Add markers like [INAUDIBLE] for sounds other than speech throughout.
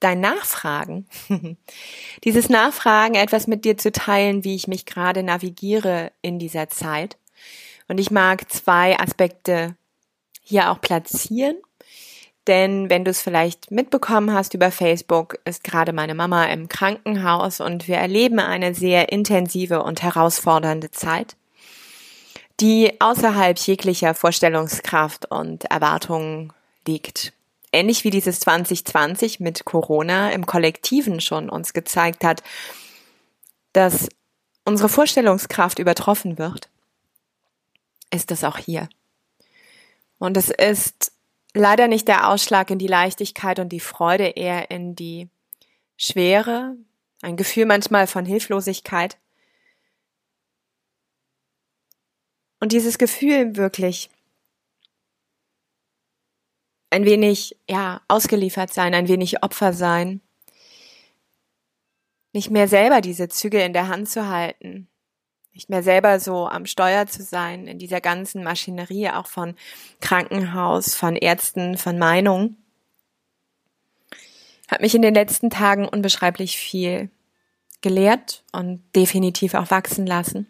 dein Nachfragen. [LAUGHS] Dieses Nachfragen, etwas mit dir zu teilen, wie ich mich gerade navigiere in dieser Zeit. Und ich mag zwei Aspekte hier auch platzieren. Denn wenn du es vielleicht mitbekommen hast über Facebook, ist gerade meine Mama im Krankenhaus und wir erleben eine sehr intensive und herausfordernde Zeit, die außerhalb jeglicher Vorstellungskraft und Erwartungen liegt ähnlich wie dieses 2020 mit Corona im Kollektiven schon uns gezeigt hat, dass unsere Vorstellungskraft übertroffen wird, ist es auch hier. Und es ist leider nicht der Ausschlag in die Leichtigkeit und die Freude, eher in die Schwere, ein Gefühl manchmal von Hilflosigkeit. Und dieses Gefühl wirklich ein wenig, ja, ausgeliefert sein, ein wenig Opfer sein. Nicht mehr selber diese Züge in der Hand zu halten. Nicht mehr selber so am Steuer zu sein in dieser ganzen Maschinerie, auch von Krankenhaus, von Ärzten, von Meinung. Hat mich in den letzten Tagen unbeschreiblich viel gelehrt und definitiv auch wachsen lassen.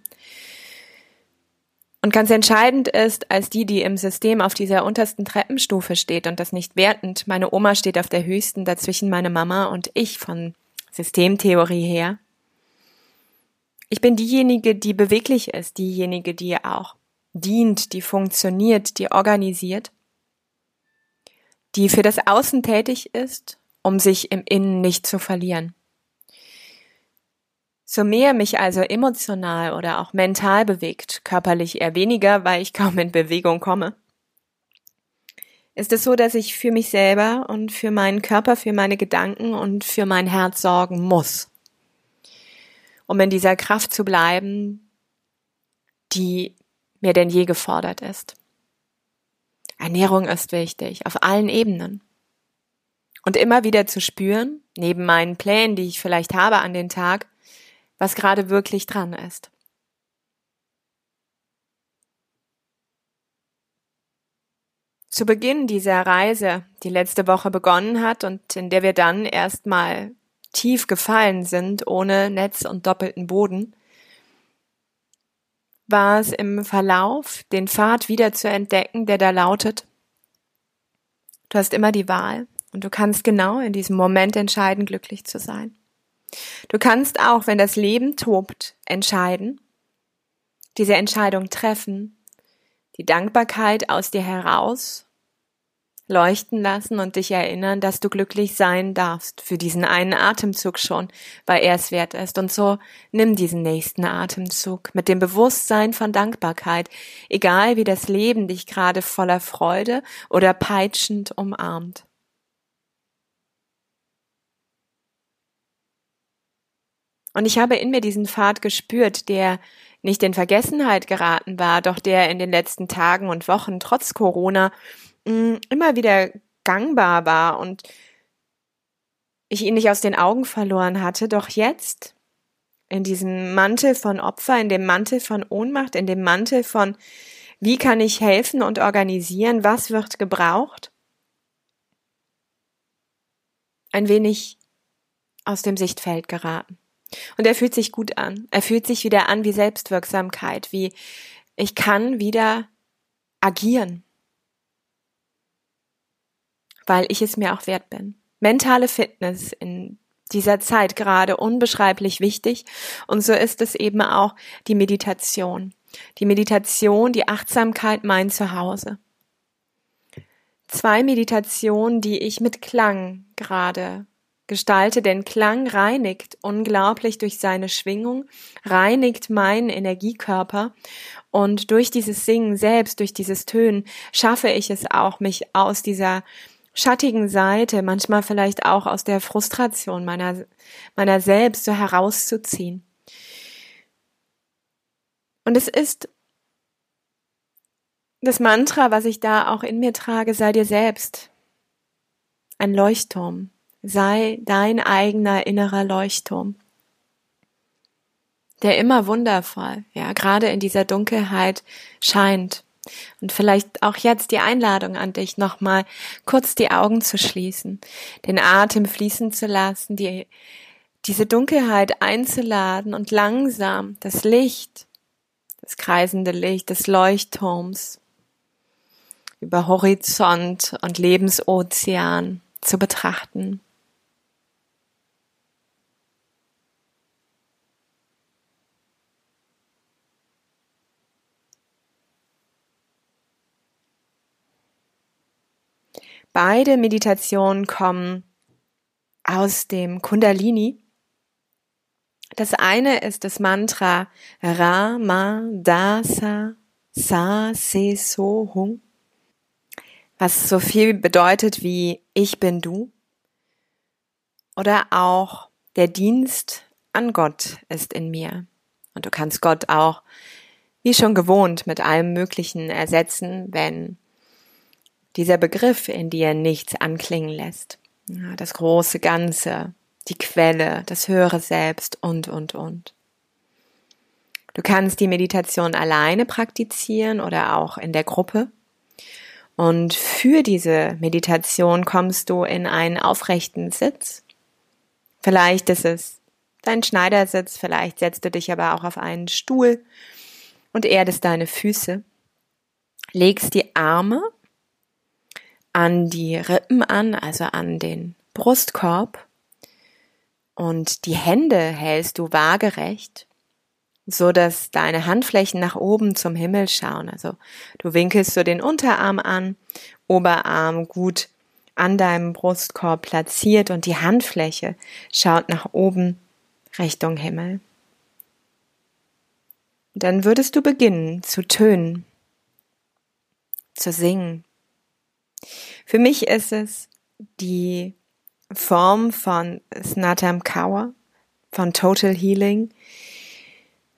Und ganz entscheidend ist, als die, die im System auf dieser untersten Treppenstufe steht und das nicht wertend, meine Oma steht auf der höchsten, dazwischen meine Mama und ich von Systemtheorie her. Ich bin diejenige, die beweglich ist, diejenige, die auch dient, die funktioniert, die organisiert, die für das Außen tätig ist, um sich im Innen nicht zu verlieren. So mehr mich also emotional oder auch mental bewegt, körperlich eher weniger, weil ich kaum in Bewegung komme, ist es so, dass ich für mich selber und für meinen Körper, für meine Gedanken und für mein Herz sorgen muss, um in dieser Kraft zu bleiben, die mir denn je gefordert ist. Ernährung ist wichtig, auf allen Ebenen. Und immer wieder zu spüren, neben meinen Plänen, die ich vielleicht habe an den Tag, was gerade wirklich dran ist. Zu Beginn dieser Reise, die letzte Woche begonnen hat und in der wir dann erstmal tief gefallen sind, ohne Netz und doppelten Boden, war es im Verlauf, den Pfad wieder zu entdecken, der da lautet, du hast immer die Wahl und du kannst genau in diesem Moment entscheiden, glücklich zu sein. Du kannst auch, wenn das Leben tobt, entscheiden, diese Entscheidung treffen, die Dankbarkeit aus dir heraus leuchten lassen und dich erinnern, dass du glücklich sein darfst für diesen einen Atemzug schon, weil er es wert ist. Und so nimm diesen nächsten Atemzug mit dem Bewusstsein von Dankbarkeit, egal wie das Leben dich gerade voller Freude oder peitschend umarmt. Und ich habe in mir diesen Pfad gespürt, der nicht in Vergessenheit geraten war, doch der in den letzten Tagen und Wochen trotz Corona mm, immer wieder gangbar war und ich ihn nicht aus den Augen verloren hatte, doch jetzt in diesem Mantel von Opfer, in dem Mantel von Ohnmacht, in dem Mantel von wie kann ich helfen und organisieren, was wird gebraucht, ein wenig aus dem Sichtfeld geraten. Und er fühlt sich gut an. Er fühlt sich wieder an wie Selbstwirksamkeit, wie ich kann wieder agieren, weil ich es mir auch wert bin. Mentale Fitness in dieser Zeit gerade unbeschreiblich wichtig und so ist es eben auch die Meditation. Die Meditation, die Achtsamkeit mein Zuhause. Zwei Meditationen, die ich mit Klang gerade gestalte, denn Klang reinigt unglaublich durch seine Schwingung, reinigt meinen Energiekörper und durch dieses Singen selbst, durch dieses Tönen schaffe ich es auch, mich aus dieser schattigen Seite, manchmal vielleicht auch aus der Frustration meiner, meiner selbst so herauszuziehen. Und es ist das Mantra, was ich da auch in mir trage, sei dir selbst ein Leuchtturm, sei dein eigener innerer Leuchtturm, der immer wundervoll, ja, gerade in dieser Dunkelheit scheint. Und vielleicht auch jetzt die Einladung an dich, nochmal kurz die Augen zu schließen, den Atem fließen zu lassen, die, diese Dunkelheit einzuladen und langsam das Licht, das kreisende Licht des Leuchtturms über Horizont und Lebensozean zu betrachten. Beide Meditationen kommen aus dem Kundalini. Das eine ist das Mantra Ra Ma Dasa Sa Se So Hung was so viel bedeutet wie ich bin du oder auch der Dienst an Gott ist in mir. Und du kannst Gott auch wie schon gewohnt mit allem Möglichen ersetzen, wenn dieser Begriff in dir nichts anklingen lässt. Ja, das große Ganze, die Quelle, das höhere Selbst und, und, und. Du kannst die Meditation alleine praktizieren oder auch in der Gruppe. Und für diese Meditation kommst du in einen aufrechten Sitz. Vielleicht ist es dein Schneidersitz, vielleicht setzt du dich aber auch auf einen Stuhl und erdest deine Füße. Legst die Arme an die Rippen an, also an den Brustkorb und die Hände hältst du waagerecht so dass deine Handflächen nach oben zum Himmel schauen. Also du winkelst so den Unterarm an, Oberarm gut an deinem Brustkorb platziert und die Handfläche schaut nach oben Richtung Himmel. Dann würdest du beginnen zu tönen, zu singen. Für mich ist es die Form von Snatam Kaur, von Total Healing,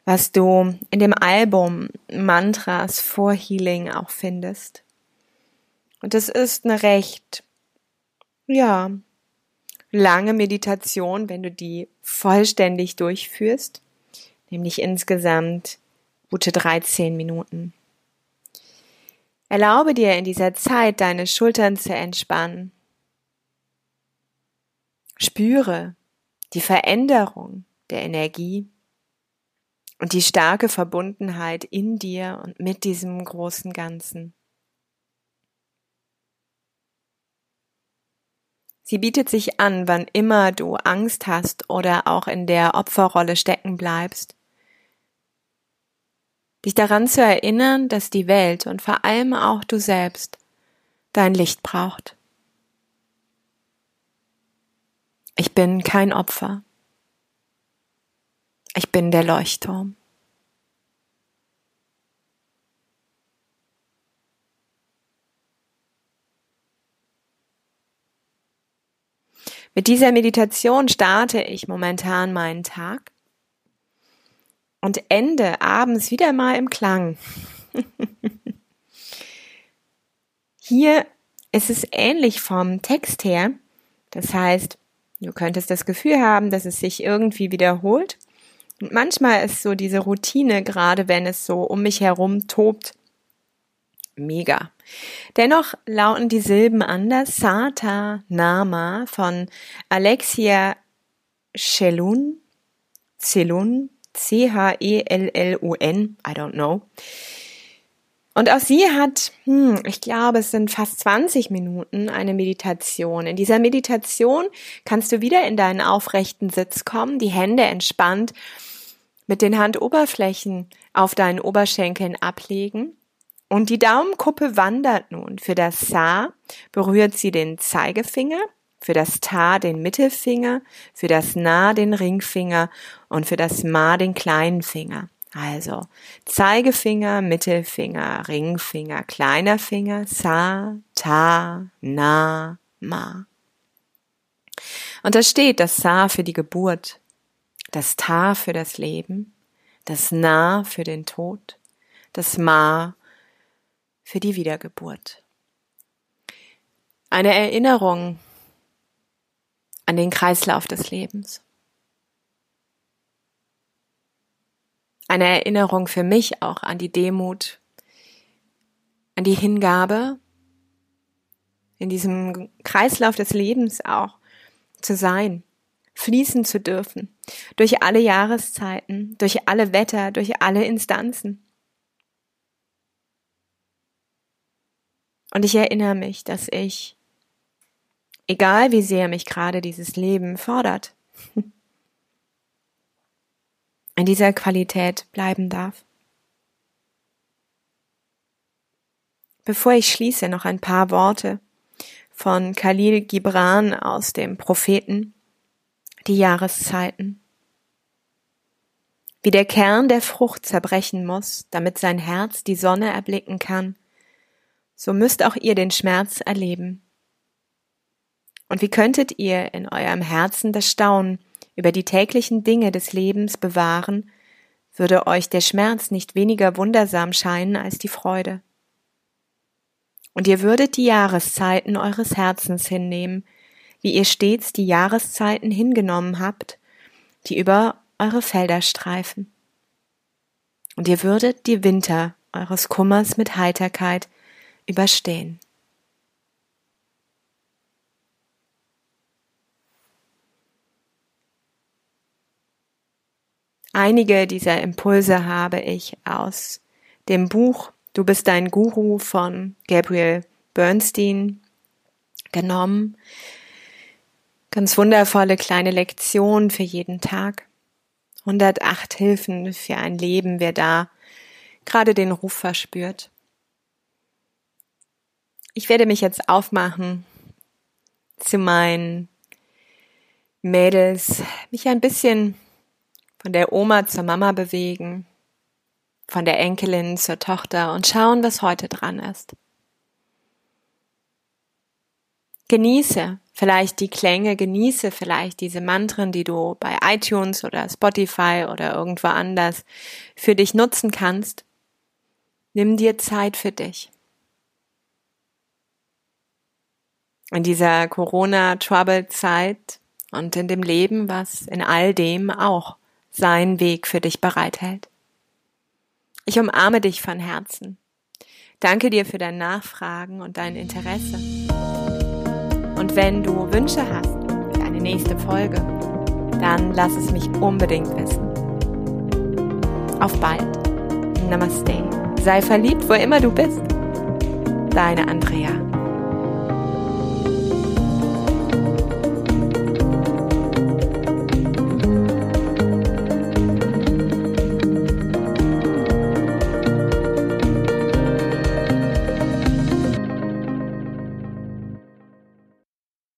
was du in dem Album Mantras for Healing auch findest. Und es ist eine recht, ja, lange Meditation, wenn du die vollständig durchführst, nämlich insgesamt gute 13 Minuten. Erlaube dir in dieser Zeit deine Schultern zu entspannen. Spüre die Veränderung der Energie und die starke Verbundenheit in dir und mit diesem großen Ganzen. Sie bietet sich an, wann immer du Angst hast oder auch in der Opferrolle stecken bleibst, dich daran zu erinnern, dass die Welt und vor allem auch du selbst dein Licht braucht. Ich bin kein Opfer. Ich bin der Leuchtturm. Mit dieser Meditation starte ich momentan meinen Tag und ende abends wieder mal im Klang. [LAUGHS] Hier ist es ähnlich vom Text her. Das heißt, du könntest das Gefühl haben, dass es sich irgendwie wiederholt. Und manchmal ist so diese Routine, gerade wenn es so um mich herum tobt, mega. Dennoch lauten die Silben anders. Sata Nama von Alexia Chelun, Celun, C-H-E-L-L-U-N, I don't know. Und auch sie hat, hm, ich glaube, es sind fast 20 Minuten eine Meditation. In dieser Meditation kannst du wieder in deinen aufrechten Sitz kommen, die Hände entspannt mit den Handoberflächen auf deinen Oberschenkeln ablegen. Und die Daumenkuppe wandert nun. Für das Sa berührt sie den Zeigefinger, für das Ta den Mittelfinger, für das Na den Ringfinger und für das Ma den kleinen Finger. Also Zeigefinger, Mittelfinger, Ringfinger, kleiner Finger, Sa, Ta, Na, Ma. Und da steht das Sa für die Geburt, das Ta für das Leben, das Na für den Tod, das Ma für die Wiedergeburt. Eine Erinnerung an den Kreislauf des Lebens. Eine Erinnerung für mich auch an die Demut, an die Hingabe, in diesem Kreislauf des Lebens auch zu sein, fließen zu dürfen, durch alle Jahreszeiten, durch alle Wetter, durch alle Instanzen. Und ich erinnere mich, dass ich, egal wie sehr mich gerade dieses Leben fordert, [LAUGHS] in dieser Qualität bleiben darf. Bevor ich schließe, noch ein paar Worte von Khalil Gibran aus dem Propheten, die Jahreszeiten. Wie der Kern der Frucht zerbrechen muss, damit sein Herz die Sonne erblicken kann, so müsst auch ihr den Schmerz erleben. Und wie könntet ihr in eurem Herzen das Staunen über die täglichen Dinge des Lebens bewahren, würde euch der Schmerz nicht weniger wundersam scheinen als die Freude. Und ihr würdet die Jahreszeiten eures Herzens hinnehmen, wie ihr stets die Jahreszeiten hingenommen habt, die über eure Felder streifen. Und ihr würdet die Winter eures Kummers mit Heiterkeit überstehen. Einige dieser Impulse habe ich aus dem Buch Du bist dein Guru von Gabriel Bernstein genommen. Ganz wundervolle kleine Lektion für jeden Tag. 108 Hilfen für ein Leben, wer da gerade den Ruf verspürt. Ich werde mich jetzt aufmachen zu meinen Mädels, mich ein bisschen von der Oma zur Mama bewegen, von der Enkelin zur Tochter und schauen, was heute dran ist. Genieße vielleicht die Klänge, genieße vielleicht diese Mantren, die du bei iTunes oder Spotify oder irgendwo anders für dich nutzen kannst. Nimm dir Zeit für dich. In dieser Corona-Trouble-Zeit und in dem Leben, was in all dem auch seinen Weg für dich bereithält. Ich umarme dich von Herzen. Danke dir für dein Nachfragen und dein Interesse. Und wenn du Wünsche hast für eine nächste Folge, dann lass es mich unbedingt wissen. Auf bald. Namaste. Sei verliebt, wo immer du bist. Deine Andrea.